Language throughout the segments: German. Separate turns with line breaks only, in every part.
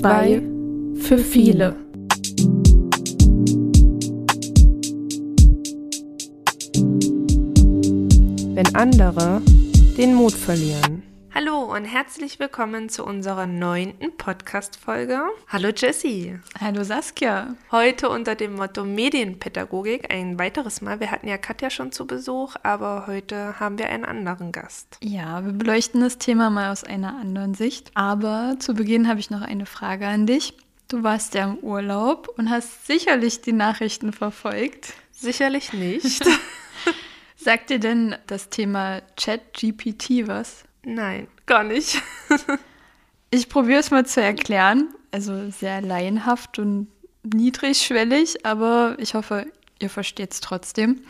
Zwei für viele. Wenn andere den Mut verlieren.
Hallo und herzlich willkommen zu unserer neunten Podcast-Folge. Hallo Jessie.
Hallo Saskia.
Heute unter dem Motto Medienpädagogik ein weiteres Mal. Wir hatten ja Katja schon zu Besuch, aber heute haben wir einen anderen Gast.
Ja, wir beleuchten das Thema mal aus einer anderen Sicht. Aber zu Beginn habe ich noch eine Frage an dich. Du warst ja im Urlaub und hast sicherlich die Nachrichten verfolgt.
Sicherlich nicht.
Sagt dir denn das Thema Chat-GPT was?
Nein, gar nicht.
ich probiere es mal zu erklären. Also sehr laienhaft und niedrigschwellig, aber ich hoffe, ihr versteht es trotzdem.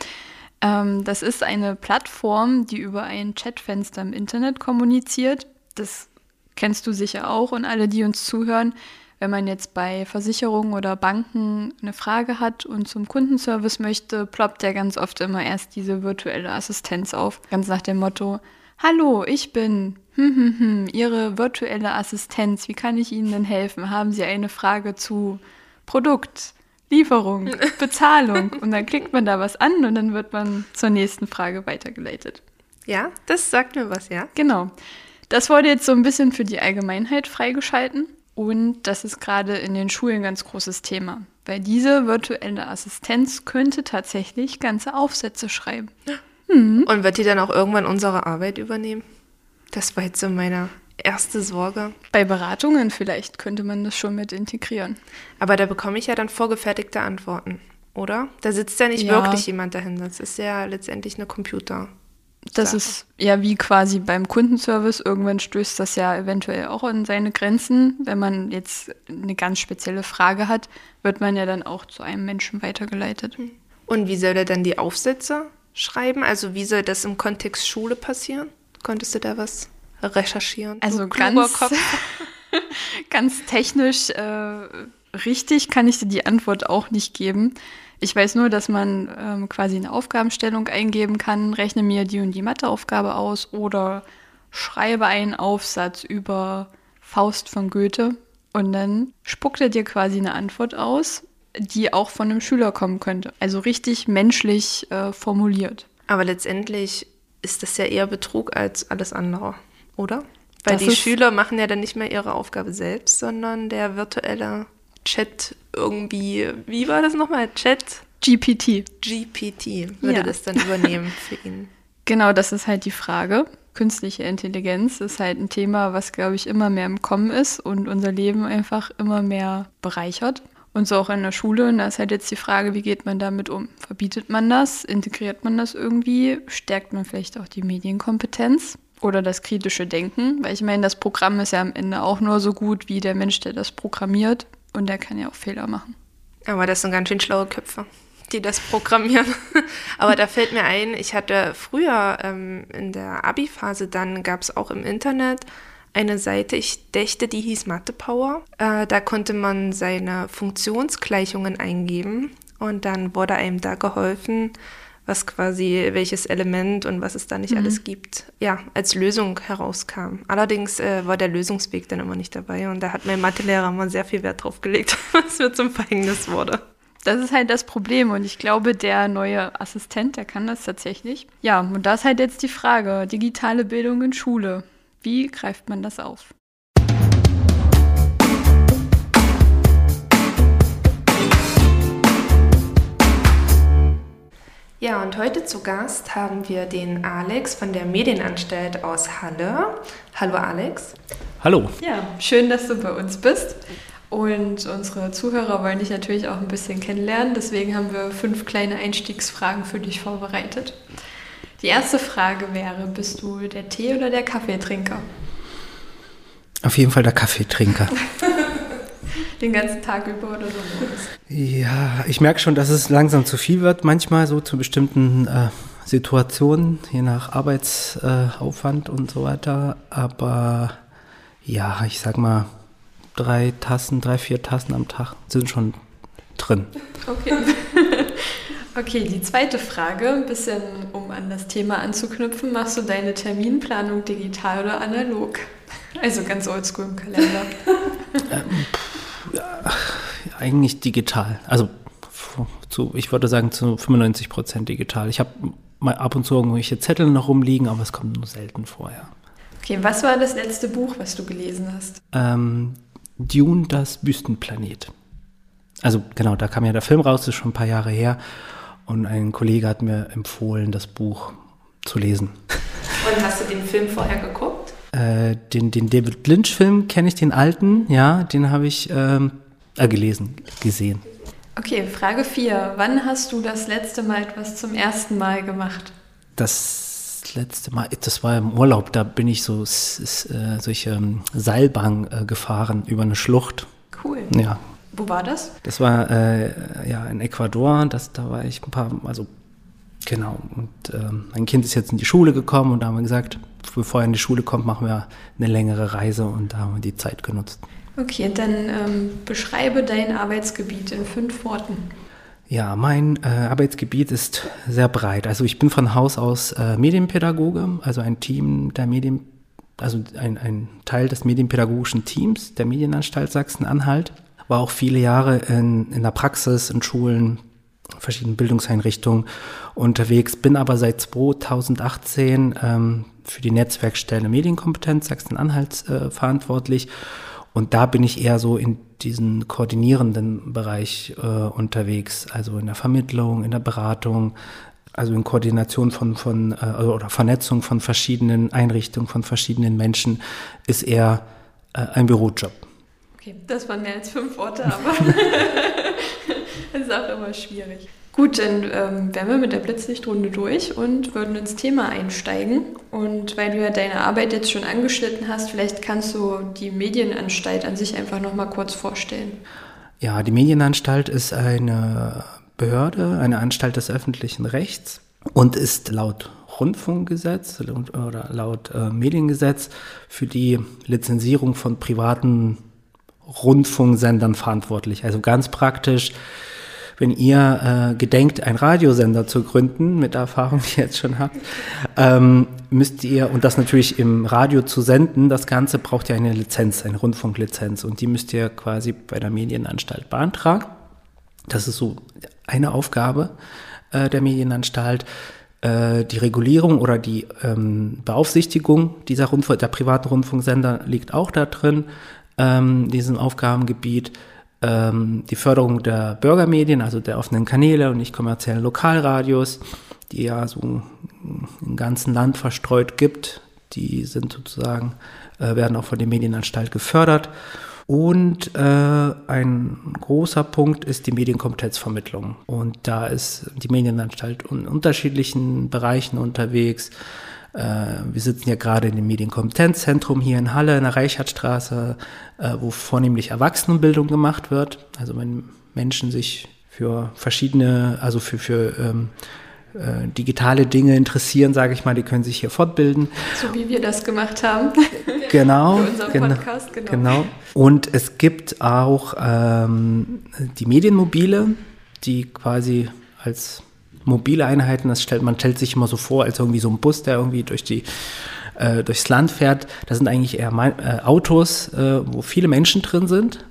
Ähm, das ist eine Plattform, die über ein Chatfenster im Internet kommuniziert. Das kennst du sicher auch und alle, die uns zuhören. Wenn man jetzt bei Versicherungen oder Banken eine Frage hat und zum Kundenservice möchte, ploppt ja ganz oft immer erst diese virtuelle Assistenz auf. Ganz nach dem Motto, Hallo, ich bin hm, hm, hm, Ihre virtuelle Assistenz. Wie kann ich Ihnen denn helfen? Haben Sie eine Frage zu Produkt, Lieferung, Bezahlung? Und dann klickt man da was an und dann wird man zur nächsten Frage weitergeleitet.
Ja, das sagt mir was, ja.
Genau. Das wurde jetzt so ein bisschen für die Allgemeinheit freigeschalten. Und das ist gerade in den Schulen ein ganz großes Thema. Weil diese virtuelle Assistenz könnte tatsächlich ganze Aufsätze schreiben.
Mhm. Und wird die dann auch irgendwann unsere Arbeit übernehmen? Das war jetzt so meine erste Sorge.
Bei Beratungen vielleicht könnte man das schon mit integrieren.
Aber da bekomme ich ja dann vorgefertigte Antworten, oder? Da sitzt ja nicht ja. wirklich jemand dahinter. Das ist ja letztendlich eine Computer.
Das ist ja wie quasi beim Kundenservice. Irgendwann stößt das ja eventuell auch an seine Grenzen. Wenn man jetzt eine ganz spezielle Frage hat, wird man ja dann auch zu einem Menschen weitergeleitet.
Und wie soll er dann die Aufsätze schreiben? Also wie soll das im Kontext Schule passieren? Konntest du da was recherchieren?
Also ganz, ganz technisch äh, richtig kann ich dir die Antwort auch nicht geben. Ich weiß nur, dass man ähm, quasi eine Aufgabenstellung eingeben kann, rechne mir die und die Matheaufgabe aus oder schreibe einen Aufsatz über Faust von Goethe und dann spuckt er dir quasi eine Antwort aus die auch von einem Schüler kommen könnte. Also richtig menschlich äh, formuliert.
Aber letztendlich ist das ja eher Betrug als alles andere, oder? Weil das die Schüler machen ja dann nicht mehr ihre Aufgabe selbst, sondern der virtuelle Chat irgendwie, wie war das nochmal? Chat?
GPT.
GPT würde ja. das dann übernehmen für ihn.
Genau, das ist halt die Frage. Künstliche Intelligenz ist halt ein Thema, was, glaube ich, immer mehr im Kommen ist und unser Leben einfach immer mehr bereichert. Und so auch in der Schule. Und da ist halt jetzt die Frage, wie geht man damit um? Verbietet man das? Integriert man das irgendwie? Stärkt man vielleicht auch die Medienkompetenz? Oder das kritische Denken? Weil ich meine, das Programm ist ja am Ende auch nur so gut wie der Mensch, der das programmiert. Und der kann ja auch Fehler machen.
Aber das sind ganz schön schlaue Köpfe, die das programmieren. Aber da fällt mir ein, ich hatte früher ähm, in der Abi-Phase, dann gab es auch im Internet eine Seite, ich dächte, die hieß Mathe Power. Äh, da konnte man seine Funktionsgleichungen eingeben und dann wurde einem da geholfen, was quasi, welches Element und was es da nicht mhm. alles gibt, ja, als Lösung herauskam. Allerdings äh, war der Lösungsweg dann immer nicht dabei und da hat mein Mathelehrer mal sehr viel Wert drauf gelegt, was mir zum Verhängnis wurde.
Das ist halt das Problem und ich glaube, der neue Assistent, der kann das tatsächlich. Ja, und da ist halt jetzt die Frage, digitale Bildung in Schule. Wie greift man das auf?
Ja, und heute zu Gast haben wir den Alex von der Medienanstalt aus Halle. Hallo Alex.
Hallo.
Ja, schön, dass du bei uns bist. Und unsere Zuhörer wollen dich natürlich auch ein bisschen kennenlernen. Deswegen haben wir fünf kleine Einstiegsfragen für dich vorbereitet. Die erste Frage wäre, bist du der Tee- oder der Kaffeetrinker?
Auf jeden Fall der Kaffeetrinker.
Den ganzen Tag über oder so
Ja, ich merke schon, dass es langsam zu viel wird, manchmal so zu bestimmten äh, Situationen, je nach Arbeitsaufwand äh, und so weiter. Aber ja, ich sag mal, drei Tassen, drei, vier Tassen am Tag sind schon drin.
Okay. Okay, die zweite Frage, ein bisschen um an das Thema anzuknüpfen. Machst du deine Terminplanung digital oder analog? Also ganz oldschool im Kalender.
ähm, ja, eigentlich digital. Also zu, ich würde sagen zu 95 Prozent digital. Ich habe mal ab und zu irgendwelche Zettel noch rumliegen, aber es kommt nur selten vorher.
Okay, was war das letzte Buch, was du gelesen hast?
Ähm, Dune, das Wüstenplanet. Also genau, da kam ja der Film raus, das ist schon ein paar Jahre her. Und ein Kollege hat mir empfohlen, das Buch zu lesen.
Und hast du den Film vorher geguckt?
Äh, den, den David Lynch-Film kenne ich, den alten, ja, den habe ich ähm, äh, gelesen, gesehen.
Okay, Frage 4. Wann hast du das letzte Mal etwas zum ersten Mal gemacht?
Das letzte Mal, das war im Urlaub, da bin ich so äh, solche ähm, Seilbahn äh, gefahren über eine Schlucht.
Cool.
Ja.
Wo war das?
Das war äh, ja in Ecuador, das, da war ich ein paar, also genau. Und ähm, mein Kind ist jetzt in die Schule gekommen und da haben wir gesagt, bevor er in die Schule kommt, machen wir eine längere Reise und da haben wir die Zeit genutzt.
Okay, dann ähm, beschreibe dein Arbeitsgebiet in fünf Worten.
Ja, mein äh, Arbeitsgebiet ist sehr breit. Also ich bin von Haus aus äh, Medienpädagoge, also ein Team der Medien, also ein, ein Teil des medienpädagogischen Teams der Medienanstalt Sachsen-Anhalt. War auch viele Jahre in, in der Praxis, in Schulen, verschiedenen Bildungseinrichtungen unterwegs, bin aber seit 2018 ähm, für die Netzwerkstelle Medienkompetenz Sachsen-Anhalt äh, verantwortlich und da bin ich eher so in diesen koordinierenden Bereich äh, unterwegs, also in der Vermittlung, in der Beratung, also in Koordination von, von äh, oder Vernetzung von verschiedenen Einrichtungen, von verschiedenen Menschen, ist eher äh, ein Bürojob.
Okay, das waren mehr als fünf Worte, aber das ist auch immer schwierig. Gut, dann ähm, wären wir mit der Blitzlichtrunde durch und würden ins Thema einsteigen. Und weil du ja deine Arbeit jetzt schon angeschnitten hast, vielleicht kannst du die Medienanstalt an sich einfach nochmal kurz vorstellen.
Ja, die Medienanstalt ist eine Behörde, eine Anstalt des öffentlichen Rechts und ist laut Rundfunkgesetz oder laut äh, Mediengesetz für die Lizenzierung von privaten Rundfunksendern verantwortlich. Also ganz praktisch wenn ihr äh, gedenkt, einen Radiosender zu gründen, mit der Erfahrung, die ihr jetzt schon habt, ähm, müsst ihr, und das natürlich im Radio zu senden, das Ganze braucht ja eine Lizenz, eine Rundfunklizenz. Und die müsst ihr quasi bei der Medienanstalt beantragen. Das ist so eine Aufgabe äh, der Medienanstalt. Äh, die Regulierung oder die ähm, Beaufsichtigung dieser Rundfunk, der privaten Rundfunksender liegt auch da drin, ähm, diesem Aufgabengebiet ähm, die Förderung der Bürgermedien, also der offenen Kanäle und nicht kommerziellen Lokalradios, die ja so im ganzen Land verstreut gibt. Die sind sozusagen, äh, werden auch von der Medienanstalt gefördert. Und äh, ein großer Punkt ist die Medienkompetenzvermittlung. Und da ist die Medienanstalt in unterschiedlichen Bereichen unterwegs. Äh, wir sitzen ja gerade in dem Medienkompetenzzentrum hier in Halle in der Reichardtstraße, äh, wo vornehmlich Erwachsenenbildung gemacht wird. Also wenn Menschen sich für verschiedene, also für, für ähm, äh, digitale Dinge interessieren, sage ich mal, die können sich hier fortbilden.
So wie wir das gemacht haben.
Genau. Genau, Podcast, genau. genau. Und es gibt auch ähm, die Medienmobile, die quasi als mobile Einheiten, das stellt, man stellt sich immer so vor, als irgendwie so ein Bus, der irgendwie durch die äh, durchs Land fährt. Das sind eigentlich eher äh, Autos, äh, wo viele Menschen drin sind.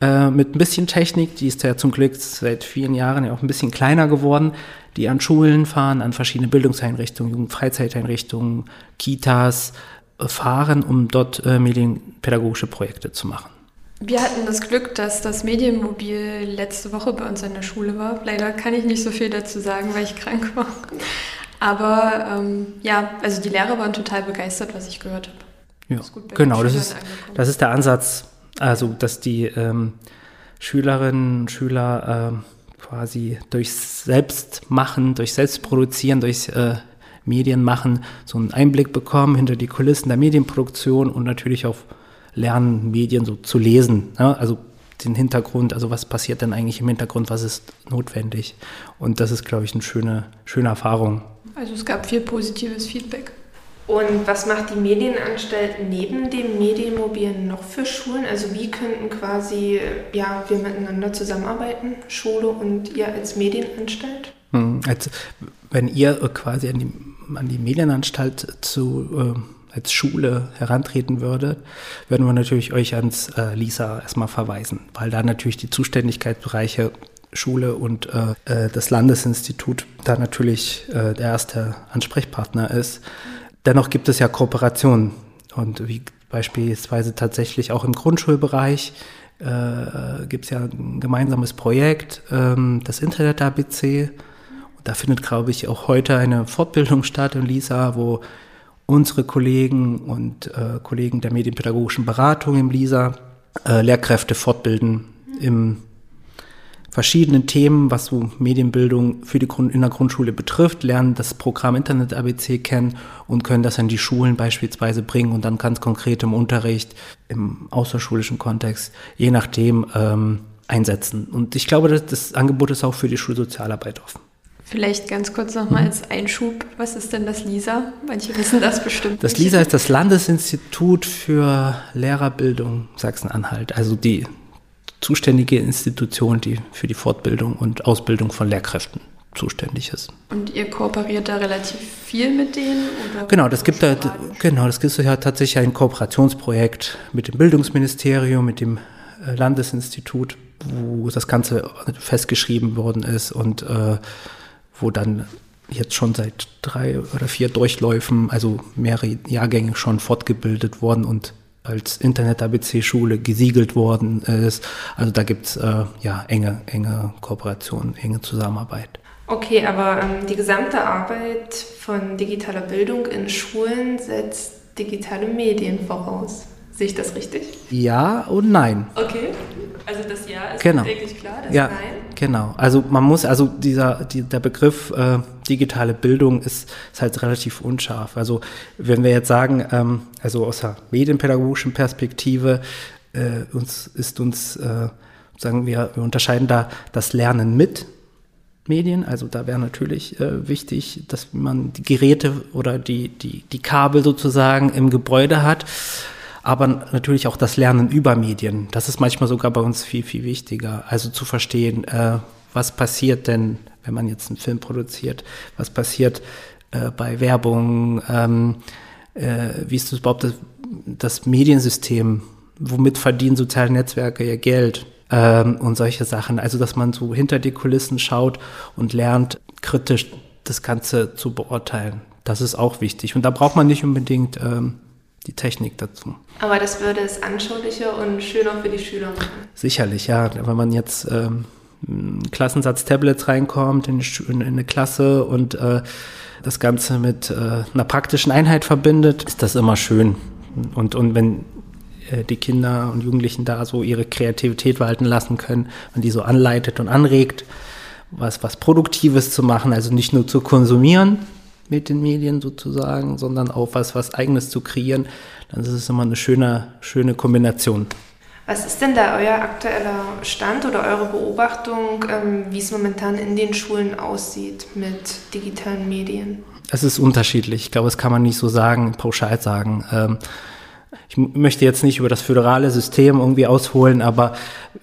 Äh, mit ein bisschen Technik, die ist ja zum Glück seit vielen Jahren ja auch ein bisschen kleiner geworden, die an Schulen fahren, an verschiedene Bildungseinrichtungen, Jugendfreizeiteinrichtungen, Kitas äh, fahren, um dort äh, medienpädagogische Projekte zu machen.
Wir hatten das Glück, dass das Medienmobil letzte Woche bei uns in der Schule war. Leider kann ich nicht so viel dazu sagen, weil ich krank war. Aber ähm, ja, also die Lehrer waren total begeistert, was ich gehört habe.
Ja, das genau, das ist, das ist der Ansatz, also dass die ähm, Schülerinnen und Schüler äh, quasi durch Selbstmachen, durch Selbstproduzieren, durch äh, Medienmachen so einen Einblick bekommen hinter die Kulissen der Medienproduktion und natürlich auch lernen, Medien so zu lesen. Ne? Also den Hintergrund, also was passiert denn eigentlich im Hintergrund, was ist notwendig. Und das ist, glaube ich, eine schöne, schöne Erfahrung.
Also es gab viel positives Feedback.
Und was macht die Medienanstalt neben dem Medienmobilen noch für Schulen? Also wie könnten quasi ja, wir miteinander zusammenarbeiten, Schule und ihr als Medienanstalt?
Hm, als, wenn ihr quasi an die, an die Medienanstalt zu, äh, als Schule herantreten würdet, würden wir natürlich euch ans äh, LISA erstmal verweisen, weil da natürlich die Zuständigkeitsbereiche Schule und äh, äh das Landesinstitut da natürlich äh, der erste Ansprechpartner ist. Dennoch gibt es ja Kooperationen und wie beispielsweise tatsächlich auch im Grundschulbereich äh, gibt es ja ein gemeinsames Projekt, ähm, das Internet-ABC. Da findet, glaube ich, auch heute eine Fortbildung statt in LISA, wo unsere Kollegen und äh, Kollegen der medienpädagogischen Beratung im LISA äh, Lehrkräfte fortbilden im verschiedenen Themen, was so Medienbildung für die Grund in der Grundschule betrifft, lernen das Programm Internet ABC kennen und können das an die Schulen beispielsweise bringen und dann ganz konkret im Unterricht, im außerschulischen Kontext, je nachdem ähm, einsetzen. Und ich glaube, das, das Angebot ist auch für die Schulsozialarbeit offen.
Vielleicht ganz kurz nochmal als Einschub, was ist denn das LISA? Manche wissen das bestimmt.
Das nicht. LISA ist das Landesinstitut für Lehrerbildung Sachsen-Anhalt, also die zuständige Institution, die für die Fortbildung und Ausbildung von Lehrkräften zuständig ist.
Und ihr kooperiert da relativ viel mit denen?
genau, das gibt da, genau, das gibt ja tatsächlich ein Kooperationsprojekt mit dem Bildungsministerium, mit dem äh, Landesinstitut, wo das Ganze festgeschrieben worden ist und äh, wo dann jetzt schon seit drei oder vier Durchläufen, also mehrere Jahrgänge schon fortgebildet worden und als Internet-ABC-Schule gesiegelt worden ist. Also da gibt es äh, ja enge, enge Kooperation, enge Zusammenarbeit.
Okay, aber ähm, die gesamte Arbeit von digitaler Bildung in Schulen setzt digitale Medien voraus. Sehe ich das richtig?
Ja und nein.
Okay. Also das Ja ist
genau.
wirklich klar, das
ja,
Nein?
Genau. Also man muss, also dieser, die, der Begriff äh, digitale Bildung ist, ist halt relativ unscharf. Also wenn wir jetzt sagen, ähm, also aus der medienpädagogischen Perspektive, äh, uns ist uns, äh, sagen wir, wir unterscheiden da das Lernen mit Medien. Also da wäre natürlich äh, wichtig, dass man die Geräte oder die, die, die Kabel sozusagen im Gebäude hat aber natürlich auch das Lernen über Medien. Das ist manchmal sogar bei uns viel, viel wichtiger. Also zu verstehen, äh, was passiert denn, wenn man jetzt einen Film produziert, was passiert äh, bei Werbung, ähm, äh, wie ist das überhaupt das, das, Mediensystem, womit verdienen soziale Netzwerke ihr Geld ähm, und solche Sachen. Also dass man so hinter die Kulissen schaut und lernt, kritisch das Ganze zu beurteilen. Das ist auch wichtig. Und da braucht man nicht unbedingt ähm, die Technik dazu.
Aber das würde es anschaulicher und schöner für die Schüler machen.
Sicherlich, ja. Wenn man jetzt ähm, Klassensatz Tablets reinkommt in, in, in eine Klasse und äh, das Ganze mit äh, einer praktischen Einheit verbindet, ist das immer schön. Und, und wenn äh, die Kinder und Jugendlichen da so ihre Kreativität walten lassen können, man die so anleitet und anregt, was, was Produktives zu machen, also nicht nur zu konsumieren, mit den Medien sozusagen, sondern auch was, was Eigenes zu kreieren, dann ist es immer eine schöne, schöne Kombination.
Was ist denn da euer aktueller Stand oder eure Beobachtung, ähm, wie es momentan in den Schulen aussieht mit digitalen Medien?
Es ist unterschiedlich. Ich glaube, das kann man nicht so sagen, pauschal sagen. Ähm, ich möchte jetzt nicht über das föderale System irgendwie ausholen, aber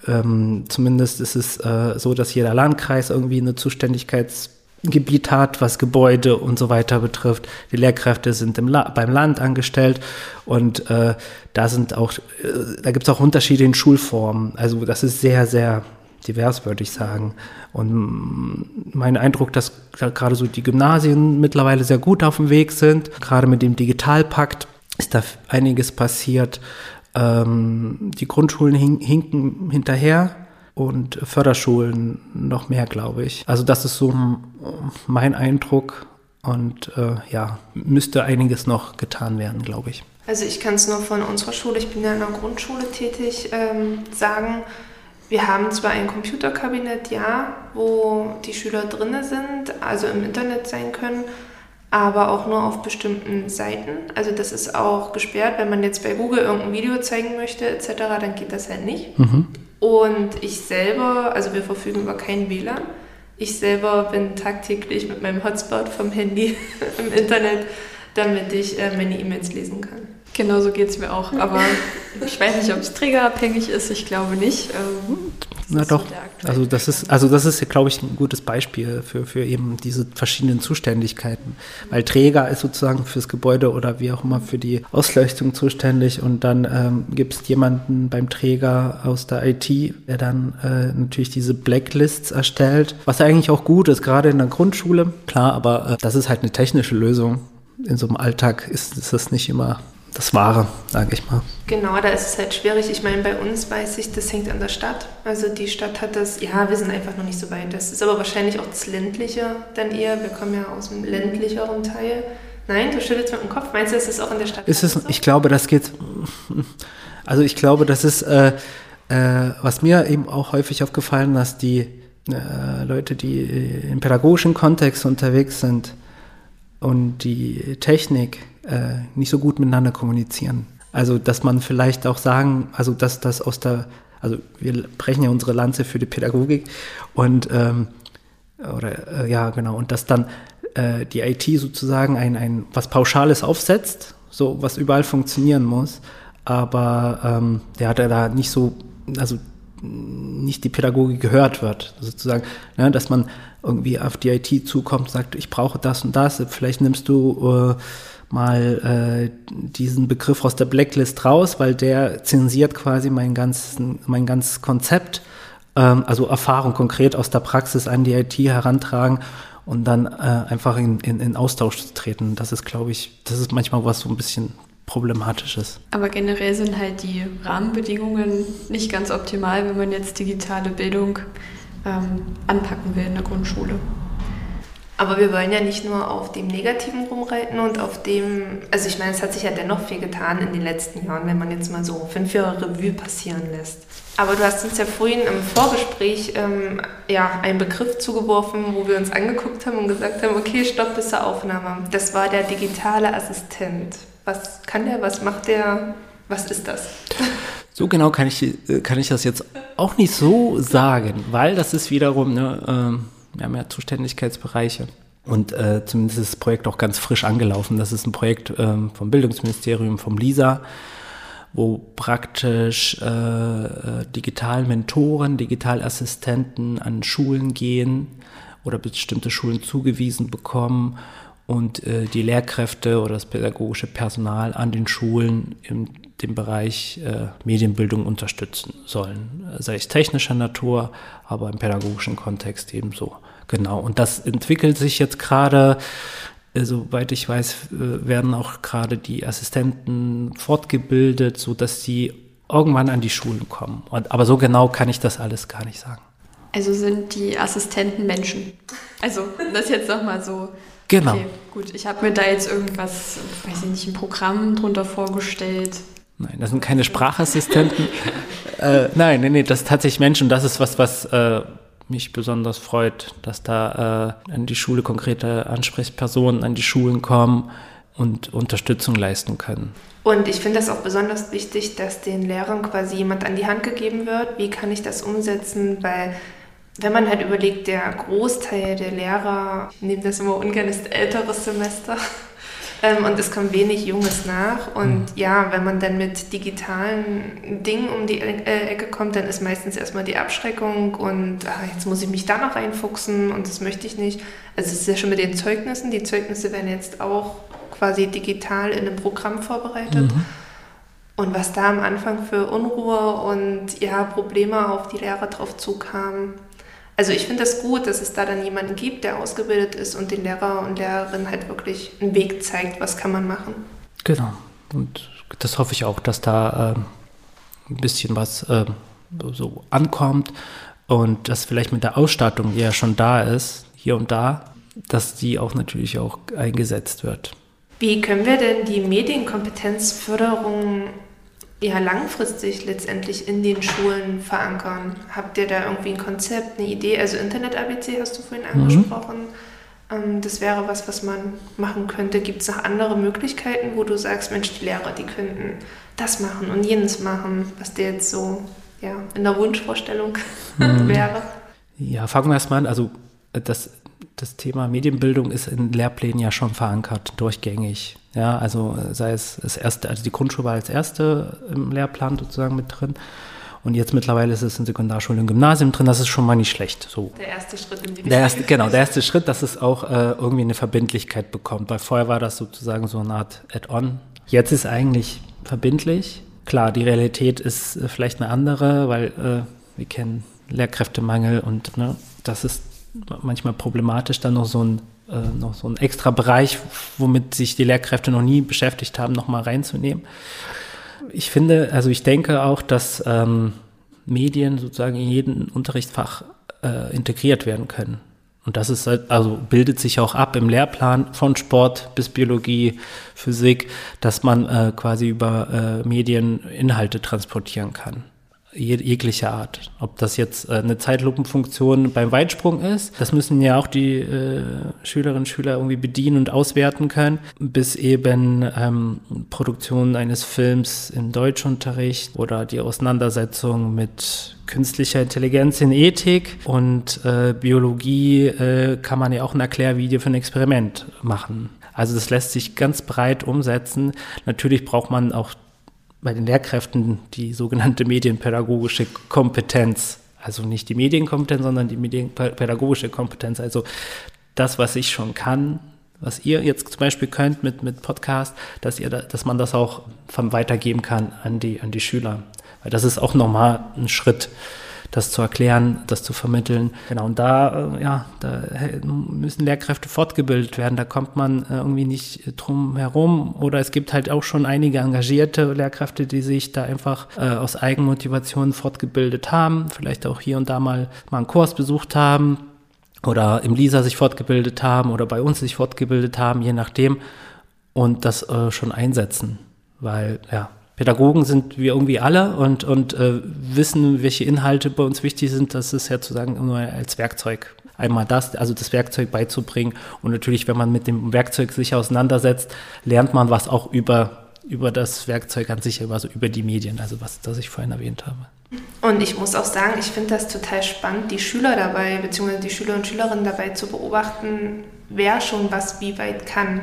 ähm, zumindest ist es äh, so, dass jeder Landkreis irgendwie eine Zuständigkeits Gebiet hat, was Gebäude und so weiter betrifft. Die Lehrkräfte sind La beim Land angestellt und äh, da sind auch, äh, da gibt es auch Unterschiede in Schulformen. Also das ist sehr, sehr divers, würde ich sagen. Und mein Eindruck, dass gerade so die Gymnasien mittlerweile sehr gut auf dem Weg sind. Gerade mit dem Digitalpakt ist da einiges passiert. Ähm, die Grundschulen hin hinken hinterher und Förderschulen noch mehr, glaube ich. Also das ist so mein Eindruck und äh, ja, müsste einiges noch getan werden, glaube ich.
Also ich kann es nur von unserer Schule, ich bin ja in der Grundschule tätig, ähm, sagen, wir haben zwar ein Computerkabinett, ja, wo die Schüler drin sind, also im Internet sein können, aber auch nur auf bestimmten Seiten. Also das ist auch gesperrt, wenn man jetzt bei Google irgendein Video zeigen möchte etc., dann geht das halt nicht. Mhm. Und ich selber, also wir verfügen über kein WLAN. Ich selber bin tagtäglich mit meinem Hotspot vom Handy im Internet, damit ich äh, meine E-Mails lesen kann.
Genau so geht es mir auch. Aber ich weiß nicht, ob es triggerabhängig ist. Ich glaube nicht. Ähm,
Na doch, also das ist, also das ist, glaube ich, ein gutes Beispiel für, für eben diese verschiedenen Zuständigkeiten. Weil Träger ist sozusagen fürs Gebäude oder wie auch immer für die Ausleuchtung zuständig und dann ähm, gibt es jemanden beim Träger aus der IT, der dann äh, natürlich diese Blacklists erstellt, was eigentlich auch gut ist, gerade in der Grundschule. Klar, aber äh, das ist halt eine technische Lösung. In so einem Alltag ist, ist das nicht immer das Wahre, sage ich mal.
Genau, da ist es halt schwierig. Ich meine, bei uns weiß ich, das hängt an der Stadt. Also die Stadt hat das, ja, wir sind einfach noch nicht so weit. Das ist aber wahrscheinlich auch das ländliche dann eher. Wir kommen ja aus dem ländlicheren Teil. Nein, du schüttelst mit dem Kopf. Meinst du, das ist auch in der Stadt?
Ist es, so? Ich glaube, das geht. Also ich glaube, das ist, äh, äh, was mir eben auch häufig aufgefallen, dass die äh, Leute, die im pädagogischen Kontext unterwegs sind und die Technik äh, nicht so gut miteinander kommunizieren. Also, dass man vielleicht auch sagen, also, dass das aus der, also, wir brechen ja unsere Lanze für die Pädagogik und, ähm, oder, äh, ja, genau, und dass dann äh, die IT sozusagen ein, ein, was Pauschales aufsetzt, so, was überall funktionieren muss, aber, ähm, der hat ja da nicht so, also, nicht die Pädagogik gehört wird, sozusagen, ne, dass man irgendwie auf die IT zukommt, sagt, ich brauche das und das, vielleicht nimmst du äh, mal äh, diesen Begriff aus der Blacklist raus, weil der zensiert quasi mein, ganzen, mein ganzes Konzept, ähm, also Erfahrung konkret aus der Praxis an die IT herantragen und dann äh, einfach in, in, in Austausch zu treten. Das ist, glaube ich, das ist manchmal was so ein bisschen problematisch ist.
Aber generell sind halt die Rahmenbedingungen nicht ganz optimal, wenn man jetzt digitale Bildung ähm, anpacken will in der Grundschule.
Aber wir wollen ja nicht nur auf dem Negativen rumreiten und auf dem, also ich meine, es hat sich ja dennoch viel getan in den letzten Jahren, wenn man jetzt mal so fünf Jahre Revue passieren lässt. Aber du hast uns ja vorhin im Vorgespräch ähm, ja, einen Begriff zugeworfen, wo wir uns angeguckt haben und gesagt haben, okay, stopp bis zur Aufnahme. Das war der digitale Assistent. Was kann der, was macht der, was ist das?
So genau kann ich, äh, kann ich das jetzt auch nicht so sagen, weil das ist wiederum, ne, ähm wir haben ja Zuständigkeitsbereiche. Und äh, zumindest ist das Projekt auch ganz frisch angelaufen. Das ist ein Projekt ähm, vom Bildungsministerium, vom LISA, wo praktisch äh, äh, Digitalmentoren, Digitalassistenten an Schulen gehen oder bestimmte Schulen zugewiesen bekommen und äh, die Lehrkräfte oder das pädagogische Personal an den Schulen in dem Bereich äh, Medienbildung unterstützen sollen, sei es technischer Natur, aber im pädagogischen Kontext ebenso. Genau, und das entwickelt sich jetzt gerade, äh, soweit ich weiß, äh, werden auch gerade die Assistenten fortgebildet, sodass sie irgendwann an die Schulen kommen. Und, aber so genau kann ich das alles gar nicht sagen.
Also sind die Assistenten Menschen. Also das jetzt nochmal so.
Genau. Okay,
gut. Ich habe mir da jetzt irgendwas, weiß ich nicht, ein Programm drunter vorgestellt.
Nein, das sind keine Sprachassistenten. äh, nein, nee, nee, das ist tatsächlich Menschen. Das ist was, was äh, mich besonders freut, dass da äh, an die Schule konkrete Ansprechpersonen an die Schulen kommen und Unterstützung leisten können.
Und ich finde das auch besonders wichtig, dass den Lehrern quasi jemand an die Hand gegeben wird. Wie kann ich das umsetzen? Weil wenn man halt überlegt, der Großteil der Lehrer, ich nehme das immer ungern, ist älteres Semester. Ähm, und es kommt wenig Junges nach. Und mhm. ja, wenn man dann mit digitalen Dingen um die äh, Ecke kommt, dann ist meistens erstmal die Abschreckung und ach, jetzt muss ich mich da noch reinfuchsen und das möchte ich nicht. Also es ist ja schon mit den Zeugnissen. Die Zeugnisse werden jetzt auch quasi digital in einem Programm vorbereitet. Mhm. Und was da am Anfang für Unruhe und ja, Probleme auf die Lehrer drauf zukam, also ich finde es das gut, dass es da dann jemanden gibt, der ausgebildet ist und den Lehrer und Lehrerinnen halt wirklich einen Weg zeigt, was kann man machen.
Genau. Und das hoffe ich auch, dass da äh, ein bisschen was äh, so ankommt und dass vielleicht mit der Ausstattung, die ja schon da ist, hier und da, dass die auch natürlich auch eingesetzt wird.
Wie können wir denn die Medienkompetenzförderung ja langfristig letztendlich in den Schulen verankern? Habt ihr da irgendwie ein Konzept, eine Idee? Also Internet-ABC hast du vorhin mhm. angesprochen. Mhm. Das wäre was, was man machen könnte. Gibt es noch andere Möglichkeiten, wo du sagst, Mensch, die Lehrer, die könnten das machen und jenes machen, was dir jetzt so ja, in der Wunschvorstellung mhm. wäre?
Ja, fangen wir erstmal an. Also das, das Thema Medienbildung ist in Lehrplänen ja schon verankert, durchgängig. Ja, also sei es das erste, also die Grundschule war als erste im Lehrplan sozusagen mit drin. Und jetzt mittlerweile ist es in Sekundarschulen und Gymnasium drin, das ist schon mal nicht schlecht. So.
Der erste Schritt in die
Der erste, genau, der erste Schritt, dass es auch äh, irgendwie eine Verbindlichkeit bekommt, weil vorher war das sozusagen so eine Art Add-on. Jetzt ist eigentlich verbindlich. Klar, die Realität ist äh, vielleicht eine andere, weil äh, wir kennen Lehrkräftemangel und ne, das ist manchmal problematisch, dann noch so ein äh, noch so ein extra Bereich, womit sich die Lehrkräfte noch nie beschäftigt haben, nochmal reinzunehmen. Ich finde, also ich denke auch, dass ähm, Medien sozusagen in jedem Unterrichtsfach äh, integriert werden können. Und das ist halt, also bildet sich auch ab im Lehrplan von Sport bis Biologie, Physik, dass man äh, quasi über äh, Medien Inhalte transportieren kann jeglicher Art. Ob das jetzt äh, eine Zeitlupenfunktion beim Weitsprung ist, das müssen ja auch die äh, Schülerinnen und Schüler irgendwie bedienen und auswerten können, bis eben ähm, Produktion eines Films im Deutschunterricht oder die Auseinandersetzung mit künstlicher Intelligenz in Ethik und äh, Biologie äh, kann man ja auch ein Erklärvideo für ein Experiment machen. Also das lässt sich ganz breit umsetzen. Natürlich braucht man auch bei den Lehrkräften die sogenannte medienpädagogische Kompetenz. Also nicht die Medienkompetenz, sondern die medienpädagogische Kompetenz. Also das, was ich schon kann, was ihr jetzt zum Beispiel könnt mit, mit Podcast, dass ihr, da, dass man das auch weitergeben kann an die, an die Schüler. Weil das ist auch nochmal ein Schritt das zu erklären, das zu vermitteln. Genau, und da, äh, ja, da müssen Lehrkräfte fortgebildet werden. Da kommt man äh, irgendwie nicht drum herum. Oder es gibt halt auch schon einige engagierte Lehrkräfte, die sich da einfach äh, aus Eigenmotivation fortgebildet haben, vielleicht auch hier und da mal, mal einen Kurs besucht haben oder im LISA sich fortgebildet haben oder bei uns sich fortgebildet haben, je nachdem, und das äh, schon einsetzen. Weil, ja, Pädagogen sind wir irgendwie alle und, und äh, wissen, welche Inhalte bei uns wichtig sind. Das ist ja zu sagen nur als Werkzeug. Einmal das, also das Werkzeug beizubringen. Und natürlich, wenn man mit dem Werkzeug sich auseinandersetzt, lernt man was auch über, über das Werkzeug an sich, also über die Medien, also was das ich vorhin erwähnt habe.
Und ich muss auch sagen, ich finde das total spannend, die Schüler dabei, beziehungsweise die Schüler und Schülerinnen dabei zu beobachten, wer schon was wie weit kann.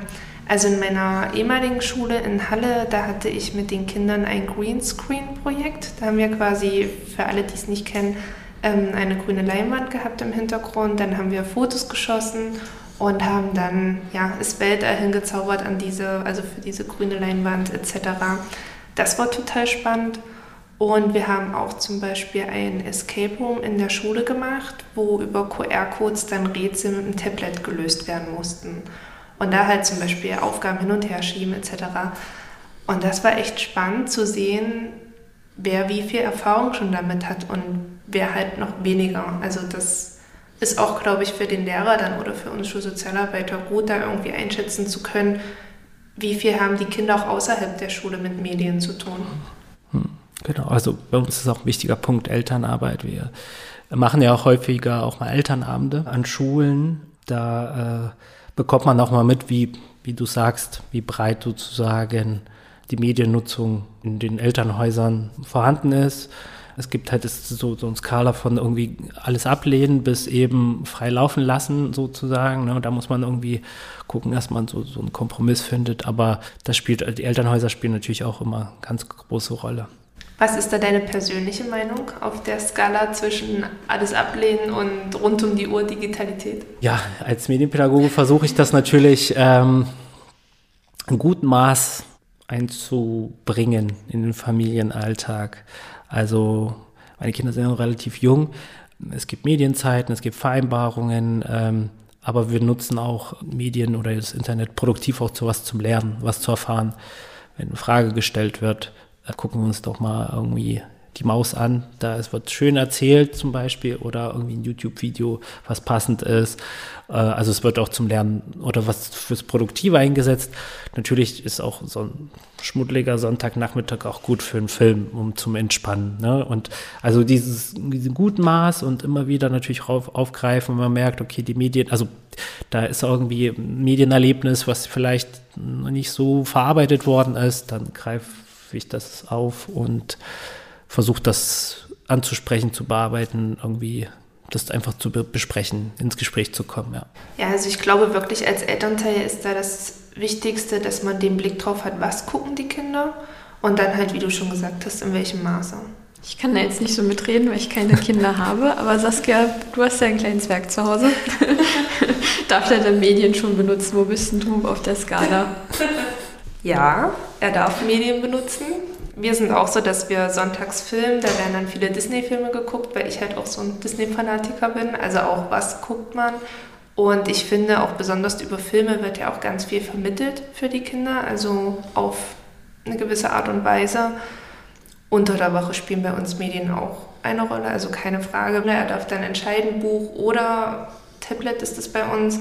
Also in meiner ehemaligen Schule in Halle, da hatte ich mit den Kindern ein Greenscreen-Projekt. Da haben wir quasi, für alle, die es nicht kennen, ähm, eine grüne Leinwand gehabt im Hintergrund. Dann haben wir Fotos geschossen und haben dann ja, das Weltall hingezaubert an diese, also für diese grüne Leinwand etc. Das war total spannend. Und wir haben auch zum Beispiel ein Escape Room in der Schule gemacht, wo über QR-Codes dann Rätsel mit dem Tablet gelöst werden mussten. Und da halt zum Beispiel Aufgaben hin und her schieben etc. Und das war echt spannend zu sehen, wer wie viel Erfahrung schon damit hat und wer halt noch weniger. Also das ist auch, glaube ich, für den Lehrer dann oder für uns Schulsozialarbeiter gut, da irgendwie einschätzen zu können, wie viel haben die Kinder auch außerhalb der Schule mit Medien zu tun.
Hm, genau, also bei uns ist auch ein wichtiger Punkt Elternarbeit. Wir machen ja auch häufiger auch mal Elternabende an Schulen. Da äh, bekommt man auch mal mit, wie, wie du sagst, wie breit sozusagen die Mediennutzung in den Elternhäusern vorhanden ist. Es gibt halt so, so eine Skala von irgendwie alles ablehnen bis eben frei laufen lassen sozusagen. Ne? Da muss man irgendwie gucken, dass man so, so einen Kompromiss findet. Aber das spielt, die Elternhäuser spielen natürlich auch immer eine ganz große Rolle.
Was ist da deine persönliche Meinung auf der Skala zwischen alles ablehnen und rund um die Uhr Digitalität?
Ja, als Medienpädagoge versuche ich das natürlich ähm, in gutem Maß einzubringen in den Familienalltag. Also meine Kinder sind noch relativ jung. Es gibt Medienzeiten, es gibt Vereinbarungen, ähm, aber wir nutzen auch Medien oder das Internet produktiv auch zu was zum Lernen, was zu erfahren. Wenn eine Frage gestellt wird, gucken wir uns doch mal irgendwie die Maus an. Da es wird schön erzählt zum Beispiel oder irgendwie ein YouTube-Video, was passend ist. Äh, also es wird auch zum Lernen oder was fürs Produktive eingesetzt. Natürlich ist auch so ein schmuddeliger Sonntagnachmittag auch gut für einen Film, um zum Entspannen. Ne? Und also dieses, diesen guten Maß und immer wieder natürlich auf, aufgreifen, wenn man merkt, okay, die Medien, also da ist irgendwie ein Medienerlebnis, was vielleicht nicht so verarbeitet worden ist, dann greift ich das auf und versuche das anzusprechen, zu bearbeiten, irgendwie das einfach zu be besprechen, ins Gespräch zu kommen, ja.
Ja, also ich glaube wirklich als Elternteil ist da das Wichtigste, dass man den Blick drauf hat, was gucken die Kinder und dann halt, wie du schon gesagt hast, in welchem Maße.
Ich kann da jetzt nicht so mitreden, weil ich keine Kinder habe, aber Saskia, du hast ja ein kleines Werk zu Hause. Darf der dann Medien schon benutzen? Wo bist denn du auf der Skala?
Ja, er darf Medien benutzen. Wir sind auch so, dass wir sonntags filmen, da werden dann viele Disney-Filme geguckt, weil ich halt auch so ein Disney-Fanatiker bin. Also auch was guckt man. Und ich finde auch besonders über Filme wird ja auch ganz viel vermittelt für die Kinder, also auf eine gewisse Art und Weise. Unter der Woche spielen bei uns Medien auch eine Rolle, also keine Frage. Er darf dann entscheiden, Buch oder Tablet ist es bei uns.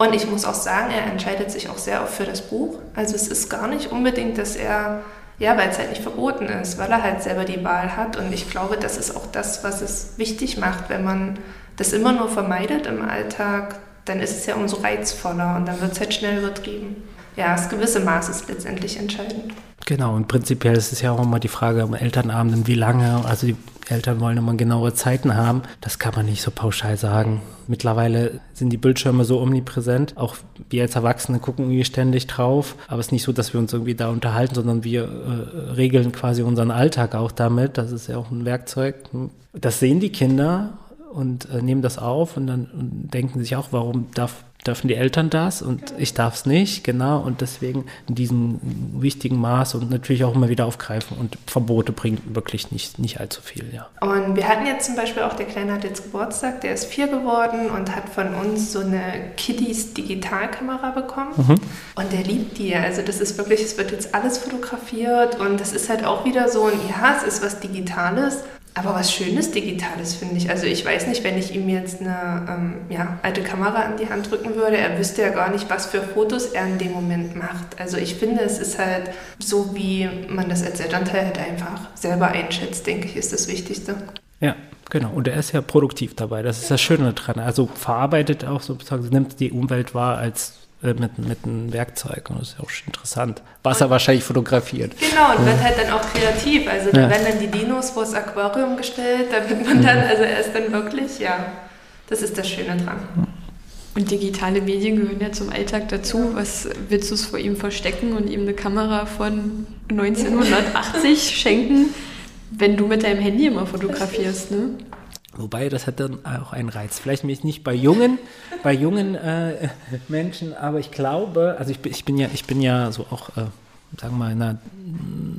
Und ich muss auch sagen, er entscheidet sich auch sehr oft für das Buch. Also es ist gar nicht unbedingt, dass er, ja, weil es halt nicht verboten ist, weil er halt selber die Wahl hat. Und ich glaube, das ist auch das, was es wichtig macht, wenn man das immer nur vermeidet im Alltag, dann ist es ja umso reizvoller und dann wird es halt schnell übertrieben ja, das gewisse Maß ist letztendlich entscheidend.
Genau, und prinzipiell ist es ja auch immer die Frage am Elternabenden, wie lange, also die Eltern wollen immer genaue Zeiten haben. Das kann man nicht so pauschal sagen. Mittlerweile sind die Bildschirme so omnipräsent. Auch wir als Erwachsene gucken irgendwie ständig drauf. Aber es ist nicht so, dass wir uns irgendwie da unterhalten, sondern wir äh, regeln quasi unseren Alltag auch damit. Das ist ja auch ein Werkzeug. Das sehen die Kinder und äh, nehmen das auf und dann und denken sich auch, warum darf dürfen die Eltern das und ich darf es nicht, genau, und deswegen in diesem wichtigen Maß und natürlich auch immer wieder aufgreifen und Verbote bringen wirklich nicht, nicht allzu viel, ja.
Und wir hatten jetzt zum Beispiel auch, der Kleine hat jetzt Geburtstag, der ist vier geworden und hat von uns so eine Kiddies Digitalkamera bekommen mhm. und der liebt die, also das ist wirklich, es wird jetzt alles fotografiert und das ist halt auch wieder so ein, ja, es ist was Digitales, aber was Schönes Digitales finde ich. Also ich weiß nicht, wenn ich ihm jetzt eine ähm, ja, alte Kamera an die Hand drücken würde, er wüsste ja gar nicht, was für Fotos er in dem Moment macht. Also ich finde, es ist halt so, wie man das als Elternteil halt einfach selber einschätzt, denke ich, ist das Wichtigste.
Ja, genau. Und er ist ja produktiv dabei. Das ist das Schöne dran. Also verarbeitet auch sozusagen, nimmt die Umwelt wahr als äh, mit, mit einem Werkzeug. Und das ist ja auch interessant. Was er wahrscheinlich fotografiert.
Genau, und ja. wird halt dann auch kreativ. Also da ja. werden dann die Dinos vor das Aquarium gestellt, da wird man dann, also er ist dann wirklich, ja, das ist das Schöne dran.
Und digitale Medien gehören ja zum Alltag dazu. Was willst du es vor ihm verstecken und ihm eine Kamera von 1980 schenken, wenn du mit deinem Handy immer fotografierst, ne?
Wobei, das hat dann auch einen Reiz. Vielleicht nicht bei jungen, bei jungen äh, Menschen, aber ich glaube, also ich, ich, bin ja, ich bin ja so auch, äh, sagen wir mal, in einer,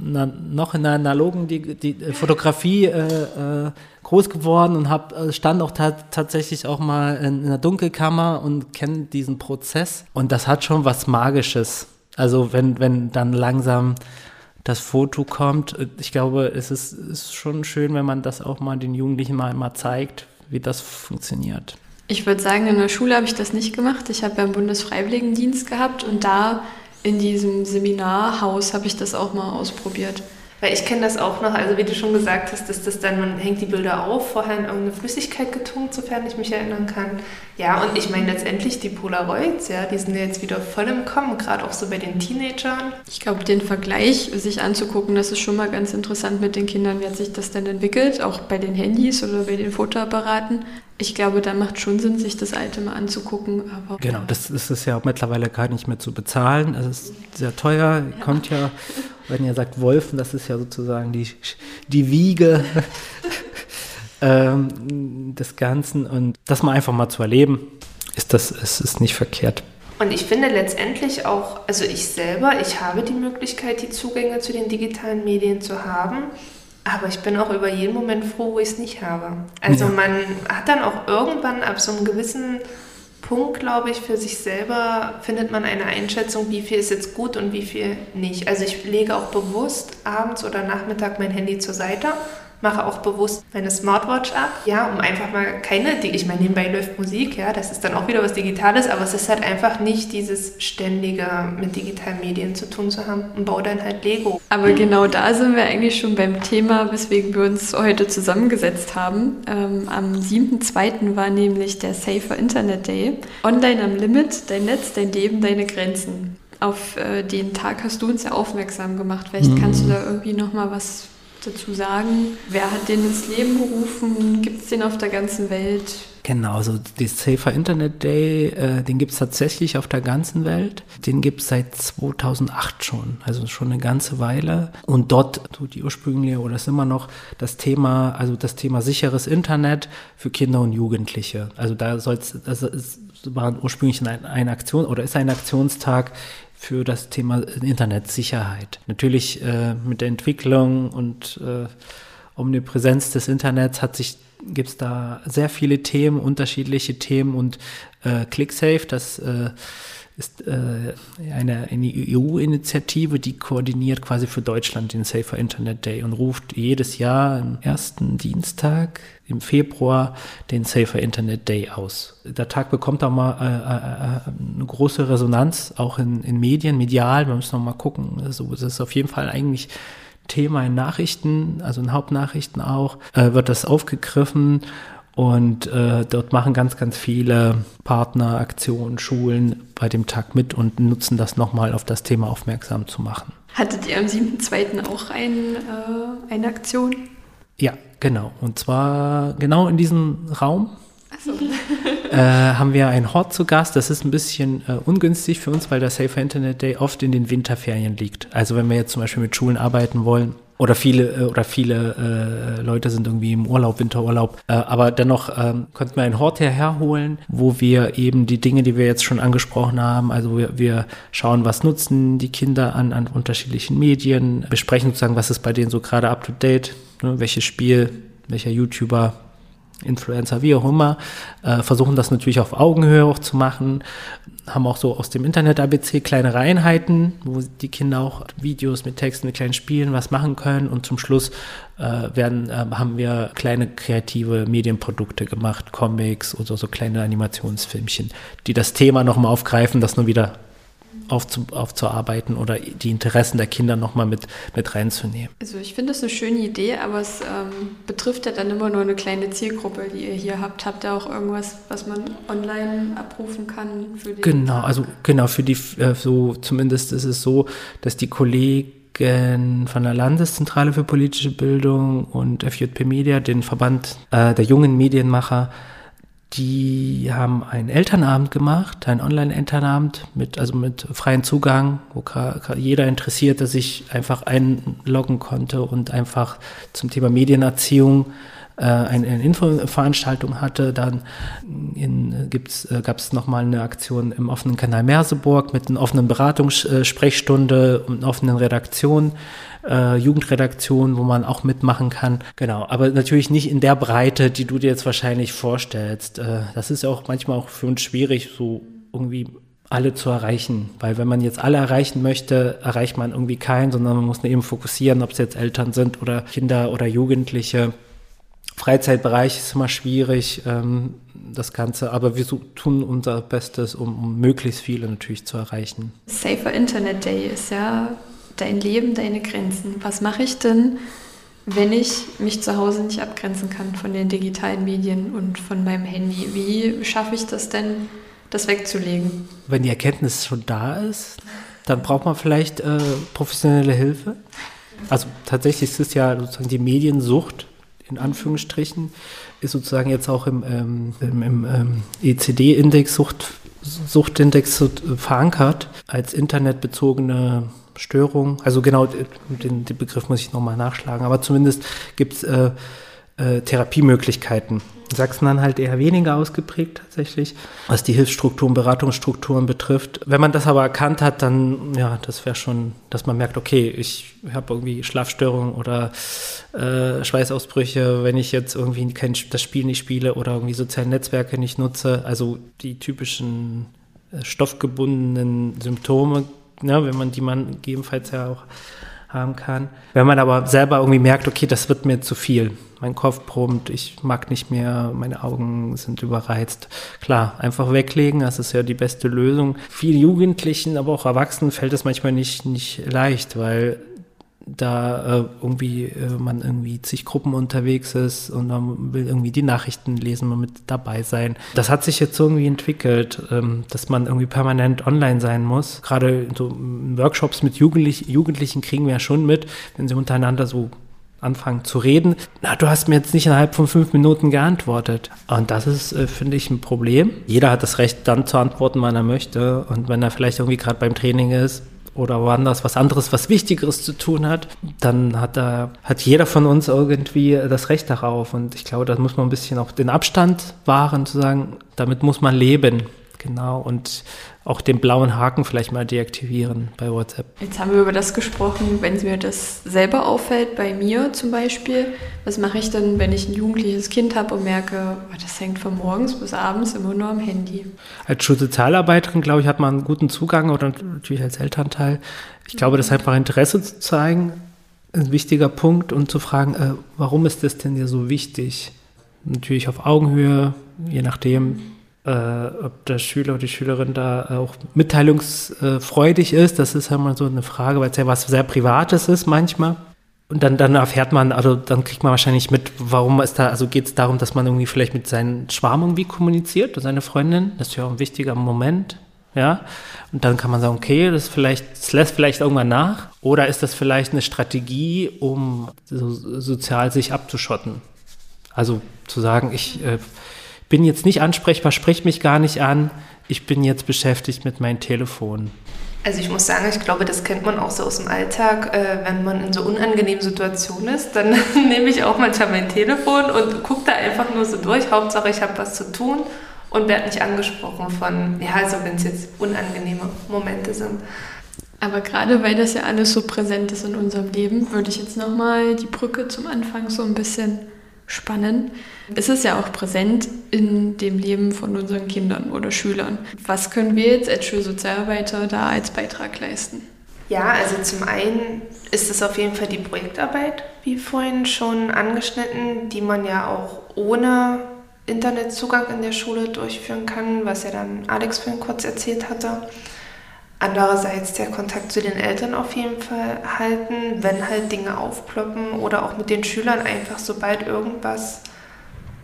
einer, noch in einer analogen die, die Fotografie äh, äh groß geworden und hab, äh, stand auch ta tatsächlich auch mal in, in einer Dunkelkammer und kenne diesen Prozess. Und das hat schon was Magisches. Also wenn, wenn dann langsam das Foto kommt. Ich glaube, es ist, ist schon schön, wenn man das auch mal den Jugendlichen mal, mal zeigt, wie das funktioniert.
Ich würde sagen, in der Schule habe ich das nicht gemacht. Ich habe einen Bundesfreiwilligendienst gehabt und da in diesem Seminarhaus habe ich das auch mal ausprobiert.
Weil ich kenne das auch noch, also wie du schon gesagt hast, dass das dann, man hängt die Bilder auf, vorher in irgendeine Flüssigkeit getunkt, sofern ich mich erinnern kann. Ja, und ich meine letztendlich die Polaroids, ja, die sind jetzt wieder voll im Kommen, gerade auch so bei den Teenagern.
Ich glaube, den Vergleich sich anzugucken, das ist schon mal ganz interessant mit den Kindern, wie hat sich das denn entwickelt, auch bei den Handys oder bei den Fotoapparaten ich glaube, da macht schon Sinn, sich das Alte mal anzugucken. Aber
genau, das ist es ja mittlerweile gar nicht mehr zu bezahlen. Es ist sehr teuer, ja. kommt ja, wenn ihr sagt Wolfen, das ist ja sozusagen die, die Wiege ähm, des Ganzen. Und das mal einfach mal zu erleben, ist das ist, ist nicht verkehrt.
Und ich finde letztendlich auch, also ich selber, ich habe die Möglichkeit, die Zugänge zu den digitalen Medien zu haben. Aber ich bin auch über jeden Moment froh, wo ich es nicht habe. Also ja. man hat dann auch irgendwann ab so einem gewissen Punkt, glaube ich, für sich selber findet man eine Einschätzung, wie viel ist jetzt gut und wie viel nicht. Also ich lege auch bewusst abends oder Nachmittag mein Handy zur Seite mache auch bewusst meine Smartwatch ab, ja, um einfach mal keine, ich meine, nebenbei läuft Musik, ja, das ist dann auch wieder was Digitales, aber es ist halt einfach nicht dieses ständige mit digitalen Medien zu tun zu haben und baue dann halt Lego.
Aber genau da sind wir eigentlich schon beim Thema, weswegen wir uns heute zusammengesetzt haben. Ähm, am 7.2. war nämlich der Safer Internet Day. Online am Limit, dein Netz, dein Leben, deine Grenzen auf äh, den Tag hast du uns ja aufmerksam gemacht. Vielleicht mhm. kannst du da irgendwie noch mal was dazu sagen? Wer hat den ins Leben gerufen? Gibt es den auf der ganzen Welt?
Genau, also den Safer Internet Day, äh, den gibt es tatsächlich auf der ganzen Welt. Den gibt es seit 2008 schon, also schon eine ganze Weile. Und dort, so die ursprüngliche oder ist immer noch das Thema, also das Thema sicheres Internet für Kinder und Jugendliche. Also da soll es, das ist, war ursprünglich eine, eine Aktion oder ist ein Aktionstag für das Thema Internetsicherheit. Natürlich äh, mit der Entwicklung und äh, Omnipräsenz des Internets hat sich gibt es da sehr viele Themen, unterschiedliche Themen und äh, ClickSafe, das äh, ist äh, eine, eine EU-Initiative, die koordiniert quasi für Deutschland den Safer Internet Day und ruft jedes Jahr am ersten Dienstag im Februar den Safer Internet Day aus. Der Tag bekommt auch mal äh, äh, äh, eine große Resonanz, auch in, in Medien, medial. Wir müssen noch mal gucken. Also, das ist auf jeden Fall eigentlich Thema in Nachrichten, also in Hauptnachrichten auch, äh, wird das aufgegriffen und äh, dort machen ganz, ganz viele Partner, Aktionen, Schulen bei dem Tag mit und nutzen das nochmal auf das Thema aufmerksam zu machen.
Hattet ihr am 7.2. auch ein, äh, eine Aktion?
Ja, genau. Und zwar genau in diesem Raum. So. äh, haben wir einen Hort zu Gast. Das ist ein bisschen äh, ungünstig für uns, weil der Safer Internet Day oft in den Winterferien liegt. Also wenn wir jetzt zum Beispiel mit Schulen arbeiten wollen, oder viele äh, oder viele äh, Leute sind irgendwie im Urlaub, Winterurlaub. Äh, aber dennoch ähm, könnten wir einen Hort herholen, wo wir eben die Dinge, die wir jetzt schon angesprochen haben, also wir, wir schauen, was nutzen die Kinder an, an unterschiedlichen Medien, besprechen sozusagen, was ist bei denen so gerade up to date, ne, welches Spiel, welcher YouTuber Influencer, wie auch immer, äh, versuchen das natürlich auf Augenhöhe auch zu machen, haben auch so aus dem Internet-ABC kleinere Einheiten, wo die Kinder auch Videos mit Texten, mit kleinen Spielen was machen können und zum Schluss äh, werden, äh, haben wir kleine kreative Medienprodukte gemacht, Comics oder so kleine Animationsfilmchen, die das Thema nochmal aufgreifen, das nur wieder aufzu, aufzuarbeiten oder die Interessen der Kinder nochmal mit, mit reinzunehmen.
Also ich finde das eine schöne Idee, aber es ähm, betrifft ja dann immer nur eine kleine Zielgruppe, die ihr hier habt. Habt ihr auch irgendwas, was man online abrufen kann?
Für die genau, also genau, für die, äh, so zumindest ist es so, dass die Kollegen von der Landeszentrale für politische Bildung und FJP Media, den Verband äh, der jungen Medienmacher, die haben einen Elternabend gemacht, einen Online-Elternabend mit, also mit freiem Zugang, wo jeder Interessierte sich einfach einloggen konnte und einfach zum Thema Medienerziehung äh, eine, eine Infoveranstaltung hatte. Dann gibt's, äh, gab es nochmal eine Aktion im offenen Kanal Merseburg mit einer offenen Beratungssprechstunde und einer offenen Redaktion äh, Jugendredaktion, wo man auch mitmachen kann. Genau, aber natürlich nicht in der Breite, die du dir jetzt wahrscheinlich vorstellst. Äh, das ist ja auch manchmal auch für uns schwierig, so irgendwie alle zu erreichen. Weil wenn man jetzt alle erreichen möchte, erreicht man irgendwie keinen, sondern man muss eben fokussieren, ob es jetzt Eltern sind oder Kinder oder Jugendliche. Freizeitbereich ist immer schwierig, ähm, das Ganze, aber wir tun unser Bestes, um, um möglichst viele natürlich zu erreichen.
Safer Internet Day ist ja dein Leben, deine Grenzen. Was mache ich denn, wenn ich mich zu Hause nicht abgrenzen kann von den digitalen Medien und von meinem Handy? Wie schaffe ich das denn, das wegzulegen?
Wenn die Erkenntnis schon da ist, dann braucht man vielleicht äh, professionelle Hilfe. Also tatsächlich ist es ja sozusagen die Mediensucht, in Anführungsstrichen, ist sozusagen jetzt auch im, ähm, im, im ähm, ECD-Index, Sucht, Suchtindex verankert als internetbezogene Störung. Also genau, den, den Begriff muss ich nochmal nachschlagen. Aber zumindest gibt es äh, äh, Therapiemöglichkeiten. Sachsen-Anhalt eher weniger ausgeprägt tatsächlich, was die Hilfsstrukturen, Beratungsstrukturen betrifft. Wenn man das aber erkannt hat, dann, ja, das wäre schon, dass man merkt, okay, ich habe irgendwie Schlafstörungen oder äh, Schweißausbrüche, wenn ich jetzt irgendwie kein, das Spiel nicht spiele oder irgendwie soziale Netzwerke nicht nutze. Also die typischen äh, stoffgebundenen Symptome ne, wenn man die man gegebenenfalls ja auch haben kann. Wenn man aber selber irgendwie merkt, okay, das wird mir zu viel. Mein Kopf brummt, ich mag nicht mehr, meine Augen sind überreizt. Klar, einfach weglegen, das ist ja die beste Lösung. Vielen Jugendlichen, aber auch Erwachsenen fällt es manchmal nicht, nicht leicht, weil da äh, irgendwie äh, man irgendwie zig Gruppen unterwegs ist und man will irgendwie die Nachrichten lesen, man mit dabei sein. Das hat sich jetzt irgendwie entwickelt, ähm, dass man irgendwie permanent online sein muss. Gerade so Workshops mit Jugendlich Jugendlichen kriegen wir ja schon mit, wenn sie untereinander so anfangen zu reden. Na, du hast mir jetzt nicht innerhalb von fünf Minuten geantwortet. Und das ist, äh, finde ich, ein Problem. Jeder hat das Recht, dann zu antworten, wann er möchte. Und wenn er vielleicht irgendwie gerade beim Training ist, oder woanders was anderes, was Wichtigeres zu tun hat, dann hat da, hat jeder von uns irgendwie das Recht darauf. Und ich glaube, da muss man ein bisschen auch den Abstand wahren, zu sagen, damit muss man leben. Genau. Und auch den blauen Haken vielleicht mal deaktivieren bei WhatsApp.
Jetzt haben wir über das gesprochen, wenn mir das selber auffällt, bei mir zum Beispiel. Was mache ich dann, wenn ich ein jugendliches Kind habe und merke, oh, das hängt von morgens bis abends immer nur am Handy?
Als Schulsozialarbeiterin, glaube ich, hat man einen guten Zugang oder natürlich als Elternteil. Ich glaube, das einfach Interesse zu zeigen, ein wichtiger Punkt und zu fragen, äh, warum ist das denn dir so wichtig? Natürlich auf Augenhöhe, je nachdem, äh, ob der Schüler oder die Schülerin da auch mitteilungsfreudig ist. Das ist ja mal so eine Frage, weil es ja was sehr Privates ist manchmal. Und dann, dann erfährt man, also dann kriegt man wahrscheinlich mit, warum ist da, also geht es darum, dass man irgendwie vielleicht mit seinem Schwarm irgendwie kommuniziert oder seine Freundin. Das ist ja auch ein wichtiger Moment. Ja, und dann kann man sagen, okay, das vielleicht, das lässt vielleicht irgendwann nach. Oder ist das vielleicht eine Strategie, um so, sozial sich abzuschotten? Also zu sagen, ich äh, bin jetzt nicht ansprechbar, spricht mich gar nicht an, ich bin jetzt beschäftigt mit meinem Telefon.
Also ich muss sagen, ich glaube, das kennt man auch so aus dem Alltag. Äh, wenn man in so unangenehmen Situationen ist, dann nehme ich auch manchmal mein Telefon und gucke da einfach nur so durch. Hauptsache, ich habe was zu tun und werde nicht angesprochen von, ja, also wenn es jetzt unangenehme Momente sind.
Aber gerade weil das ja alles so präsent ist in unserem Leben, würde ich jetzt nochmal die Brücke zum Anfang so ein bisschen spannen. Es ist ja auch präsent in dem Leben von unseren Kindern oder Schülern. Was können wir jetzt als Schulsozialarbeiter da als Beitrag leisten?
Ja, also zum einen ist es auf jeden Fall die Projektarbeit, wie vorhin schon angeschnitten, die man ja auch ohne Internetzugang in der Schule durchführen kann, was ja dann Alex vorhin kurz erzählt hatte. Andererseits der Kontakt zu den Eltern auf jeden Fall halten, wenn halt Dinge aufploppen oder auch mit den Schülern einfach, sobald irgendwas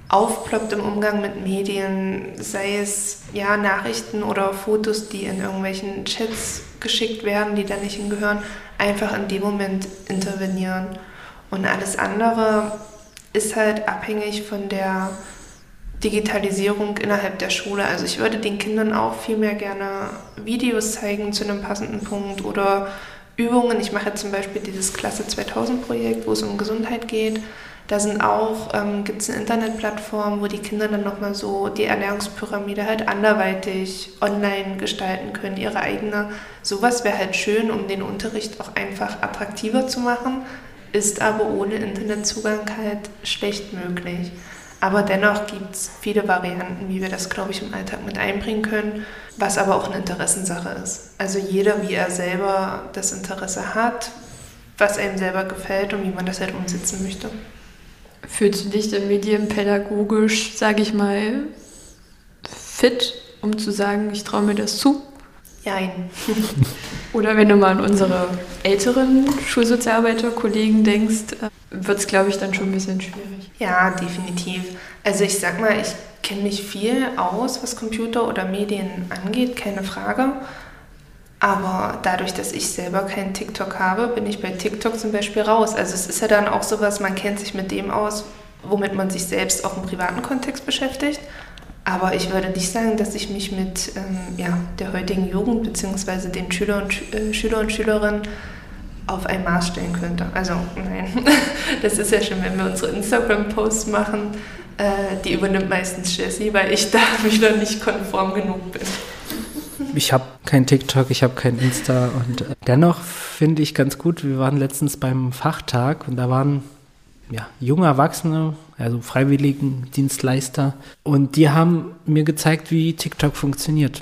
aufploppt im Umgang mit Medien, sei es ja Nachrichten oder Fotos, die in irgendwelchen Chats geschickt werden, die da nicht hingehören, einfach in dem Moment intervenieren. Und alles andere ist halt abhängig von der Digitalisierung innerhalb der Schule. Also ich würde den Kindern auch viel mehr gerne Videos zeigen zu einem passenden Punkt oder Übungen. Ich mache zum Beispiel dieses Klasse 2000 Projekt, wo es um Gesundheit geht. Da sind auch, ähm, gibt es eine Internetplattform, wo die Kinder dann nochmal so die Ernährungspyramide halt anderweitig online gestalten können, ihre eigene. Sowas wäre halt schön, um den Unterricht auch einfach attraktiver zu machen, ist aber ohne Internetzugang halt schlecht möglich. Aber dennoch gibt es viele Varianten, wie wir das, glaube ich, im Alltag mit einbringen können, was aber auch eine Interessensache ist. Also jeder, wie er selber das Interesse hat, was einem selber gefällt und wie man das halt umsetzen möchte.
Fühlst du dich denn medienpädagogisch, sage ich mal, fit, um zu sagen, ich traue mir das zu?
Nein.
Oder wenn du mal an unsere älteren Schulsozialarbeiter-Kollegen denkst, äh, wird es, glaube ich, dann schon ein bisschen schwierig.
Ja, definitiv. Also ich sag mal, ich kenne mich viel aus, was Computer oder Medien angeht, keine Frage. Aber dadurch, dass ich selber keinen TikTok habe, bin ich bei TikTok zum Beispiel raus. Also es ist ja dann auch sowas, man kennt sich mit dem aus, womit man sich selbst auch im privaten Kontext beschäftigt. Aber ich würde nicht sagen, dass ich mich mit ähm, ja, der heutigen Jugend bzw. den Schüler und, äh, Schüler und Schülerinnen auf ein Maß stellen könnte. Also nein, das ist ja schon, wenn wir unsere Instagram-Posts machen, äh, die übernimmt meistens Jessie, weil ich da wieder nicht konform genug bin.
Ich habe kein TikTok, ich habe kein Insta und äh, dennoch finde ich ganz gut, wir waren letztens beim Fachtag und da waren ja, junge Erwachsene, also Freiwilligendienstleister. Und die haben mir gezeigt, wie TikTok funktioniert.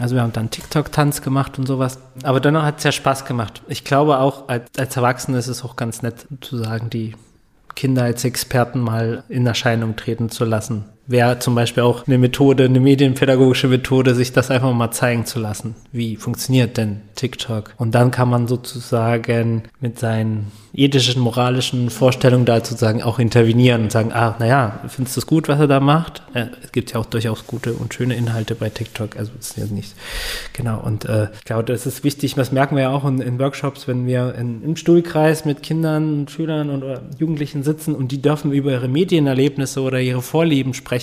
Also wir haben dann TikTok-Tanz gemacht und sowas. Aber dennoch hat es ja Spaß gemacht. Ich glaube auch, als, als Erwachsene ist es auch ganz nett zu sagen, die Kinder als Experten mal in Erscheinung treten zu lassen. Wäre zum Beispiel auch eine Methode, eine medienpädagogische Methode, sich das einfach mal zeigen zu lassen. Wie funktioniert denn TikTok? Und dann kann man sozusagen mit seinen ethischen, moralischen Vorstellungen da sozusagen auch intervenieren und sagen, ah, naja, findest du es gut, was er da macht? Es gibt ja auch durchaus gute und schöne Inhalte bei TikTok, also das ist ja nicht, genau. Und äh, ich glaube, das ist wichtig, das merken wir ja auch in, in Workshops, wenn wir in, im Stuhlkreis mit Kindern, Schülern und Jugendlichen sitzen und die dürfen über ihre Medienerlebnisse oder ihre Vorlieben sprechen,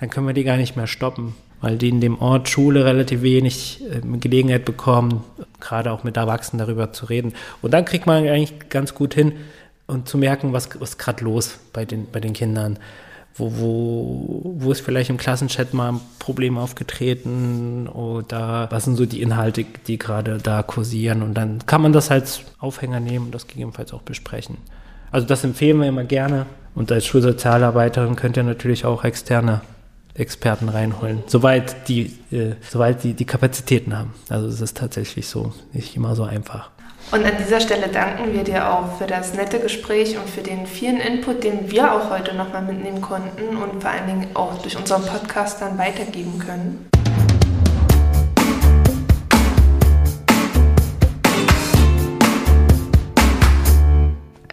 dann können wir die gar nicht mehr stoppen weil die in dem Ort Schule relativ wenig äh, Gelegenheit bekommen, gerade auch mit Erwachsenen darüber zu reden. Und dann kriegt man eigentlich ganz gut hin und zu merken, was, ist gerade los bei den, bei den Kindern. Wo, wo, wo ist vielleicht im Klassenchat mal ein Problem aufgetreten oder was sind so die Inhalte, die gerade da kursieren und dann kann man das als Aufhänger nehmen und das gegebenenfalls auch besprechen. Also das empfehlen wir immer gerne und als Schulsozialarbeiterin könnt ihr natürlich auch externe Experten reinholen, soweit die, äh, soweit die die Kapazitäten haben. Also es ist tatsächlich so, nicht immer so einfach.
Und an dieser Stelle danken wir dir auch für das nette Gespräch und für den vielen Input, den wir auch heute nochmal mitnehmen konnten und vor allen Dingen auch durch unseren Podcast dann weitergeben können.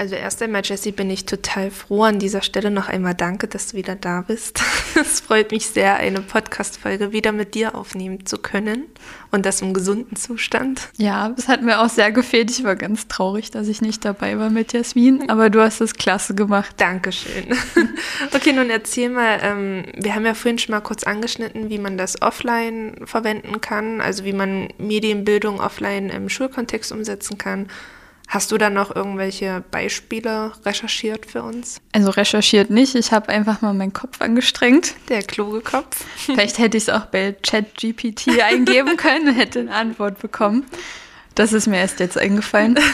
Also erst einmal, Jessie, bin ich total froh an dieser Stelle noch einmal danke, dass du wieder da bist. Es freut mich sehr, eine Podcast-Folge wieder mit dir aufnehmen zu können und das im gesunden Zustand.
Ja, es hat mir auch sehr gefehlt. Ich war ganz traurig, dass ich nicht dabei war mit Jasmin, aber du hast es klasse gemacht.
Dankeschön. Okay, nun erzähl mal, ähm, wir haben ja vorhin schon mal kurz angeschnitten, wie man das offline verwenden kann, also wie man Medienbildung offline im Schulkontext umsetzen kann. Hast du da noch irgendwelche Beispiele recherchiert für uns?
Also recherchiert nicht, ich habe einfach mal meinen Kopf angestrengt.
Der kluge Kopf.
Vielleicht hätte ich es auch bei ChatGPT eingeben können und hätte eine Antwort bekommen. Das ist mir erst jetzt eingefallen.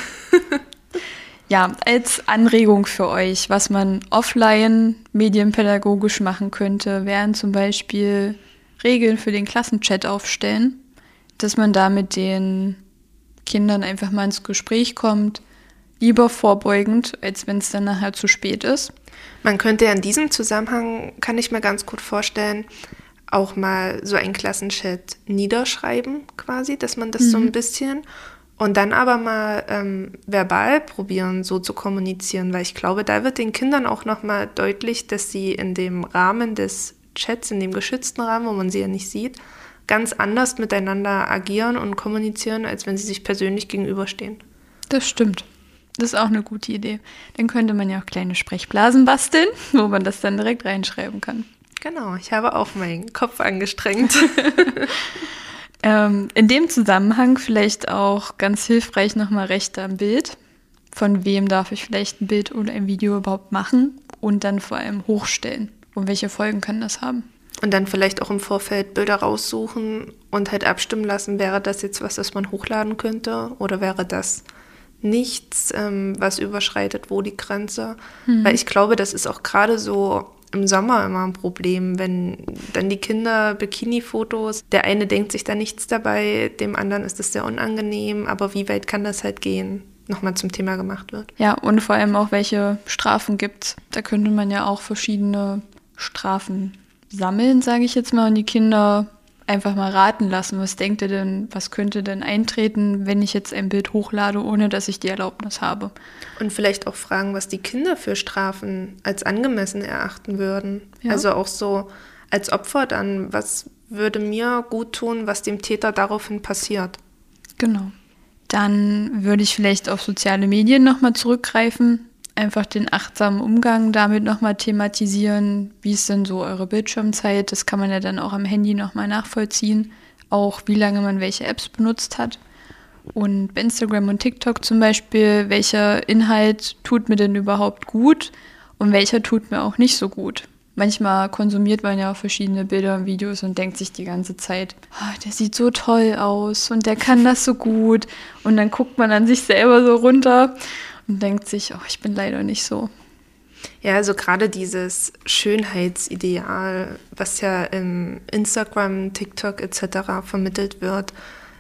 Ja, als Anregung für euch, was man offline medienpädagogisch machen könnte, wären zum Beispiel Regeln für den Klassenchat aufstellen, dass man da mit den Kindern einfach mal ins Gespräch kommt, lieber vorbeugend, als wenn es dann nachher zu spät ist.
Man könnte ja in diesem Zusammenhang, kann ich mir ganz gut vorstellen, auch mal so einen Klassenchat niederschreiben, quasi, dass man das mhm. so ein bisschen und dann aber mal ähm, verbal probieren, so zu kommunizieren, weil ich glaube, da wird den Kindern auch nochmal deutlich, dass sie in dem Rahmen des Chats, in dem geschützten Rahmen, wo man sie ja nicht sieht, ganz anders miteinander agieren und kommunizieren, als wenn sie sich persönlich gegenüberstehen.
Das stimmt. Das ist auch eine gute Idee. Dann könnte man ja auch kleine Sprechblasen basteln, wo man das dann direkt reinschreiben kann.
Genau, ich habe auch meinen Kopf angestrengt.
ähm, in dem Zusammenhang vielleicht auch ganz hilfreich nochmal Rechte am Bild. Von wem darf ich vielleicht ein Bild oder ein Video überhaupt machen und dann vor allem hochstellen? Und welche Folgen kann das haben?
Und dann vielleicht auch im Vorfeld Bilder raussuchen und halt abstimmen lassen, wäre das jetzt was, das man hochladen könnte oder wäre das nichts, ähm, was überschreitet, wo die Grenze. Mhm. Weil ich glaube, das ist auch gerade so im Sommer immer ein Problem, wenn dann die Kinder Bikini-Fotos, der eine denkt sich da nichts dabei, dem anderen ist es sehr unangenehm, aber wie weit kann das halt gehen? nochmal zum Thema gemacht wird.
Ja, und vor allem auch, welche Strafen gibt. Da könnte man ja auch verschiedene Strafen sammeln, sage ich jetzt mal, und die Kinder einfach mal raten lassen. Was denkt ihr denn, was könnte denn eintreten, wenn ich jetzt ein Bild hochlade, ohne dass ich die Erlaubnis habe?
Und vielleicht auch fragen, was die Kinder für Strafen als angemessen erachten würden. Ja. Also auch so als Opfer dann, was würde mir gut tun, was dem Täter daraufhin passiert.
Genau. Dann würde ich vielleicht auf soziale Medien nochmal zurückgreifen einfach den achtsamen Umgang damit nochmal thematisieren. Wie ist denn so eure Bildschirmzeit? Das kann man ja dann auch am Handy nochmal nachvollziehen. Auch wie lange man welche Apps benutzt hat. Und bei Instagram und TikTok zum Beispiel, welcher Inhalt tut mir denn überhaupt gut und welcher tut mir auch nicht so gut. Manchmal konsumiert man ja auch verschiedene Bilder und Videos und denkt sich die ganze Zeit, oh, der sieht so toll aus und der kann das so gut. Und dann guckt man an sich selber so runter und denkt sich, oh, ich bin leider nicht so.
Ja, also gerade dieses Schönheitsideal, was ja im Instagram, TikTok etc. vermittelt wird,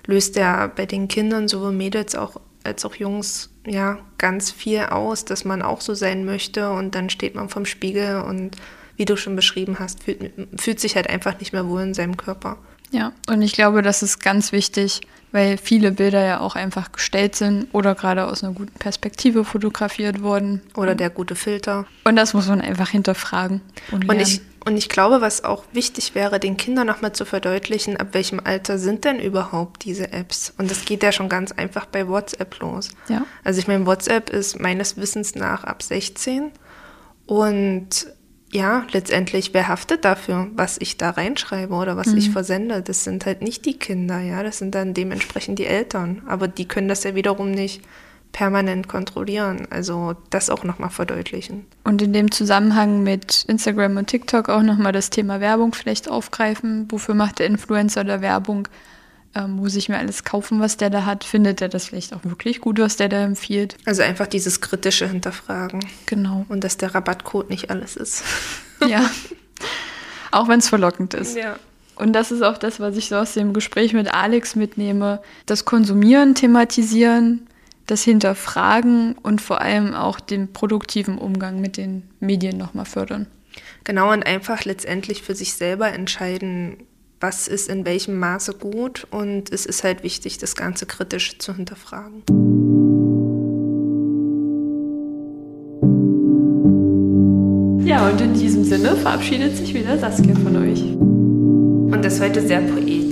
löst ja bei den Kindern, sowohl Mädels auch, als auch Jungs, ja, ganz viel aus, dass man auch so sein möchte und dann steht man vom Spiegel und wie du schon beschrieben hast, fühlt, fühlt sich halt einfach nicht mehr wohl in seinem Körper.
Ja, und ich glaube, das ist ganz wichtig, weil viele Bilder ja auch einfach gestellt sind oder gerade aus einer guten Perspektive fotografiert wurden.
Oder der gute Filter.
Und das muss man einfach hinterfragen. Und,
und ich, und ich glaube, was auch wichtig wäre, den Kindern nochmal zu verdeutlichen, ab welchem Alter sind denn überhaupt diese Apps? Und das geht ja schon ganz einfach bei WhatsApp los.
Ja.
Also ich meine, WhatsApp ist meines Wissens nach ab 16 und ja, letztendlich, wer haftet dafür, was ich da reinschreibe oder was mhm. ich versende? Das sind halt nicht die Kinder, ja, das sind dann dementsprechend die Eltern. Aber die können das ja wiederum nicht permanent kontrollieren. Also das auch nochmal verdeutlichen.
Und in dem Zusammenhang mit Instagram und TikTok auch nochmal das Thema Werbung vielleicht aufgreifen. Wofür macht der Influencer da Werbung? Ähm, muss ich mir alles kaufen, was der da hat? Findet er das vielleicht auch wirklich gut, was der da empfiehlt?
Also einfach dieses kritische Hinterfragen.
Genau.
Und dass der Rabattcode nicht alles ist.
Ja. Auch wenn es verlockend ist.
Ja.
Und das ist auch das, was ich so aus dem Gespräch mit Alex mitnehme. Das Konsumieren, thematisieren, das Hinterfragen und vor allem auch den produktiven Umgang mit den Medien nochmal fördern.
Genau, und einfach letztendlich für sich selber entscheiden, was ist in welchem Maße gut und es ist halt wichtig, das Ganze kritisch zu hinterfragen.
Ja, und in diesem Sinne verabschiedet sich wieder Saskia von euch.
Und das heute sehr poetisch.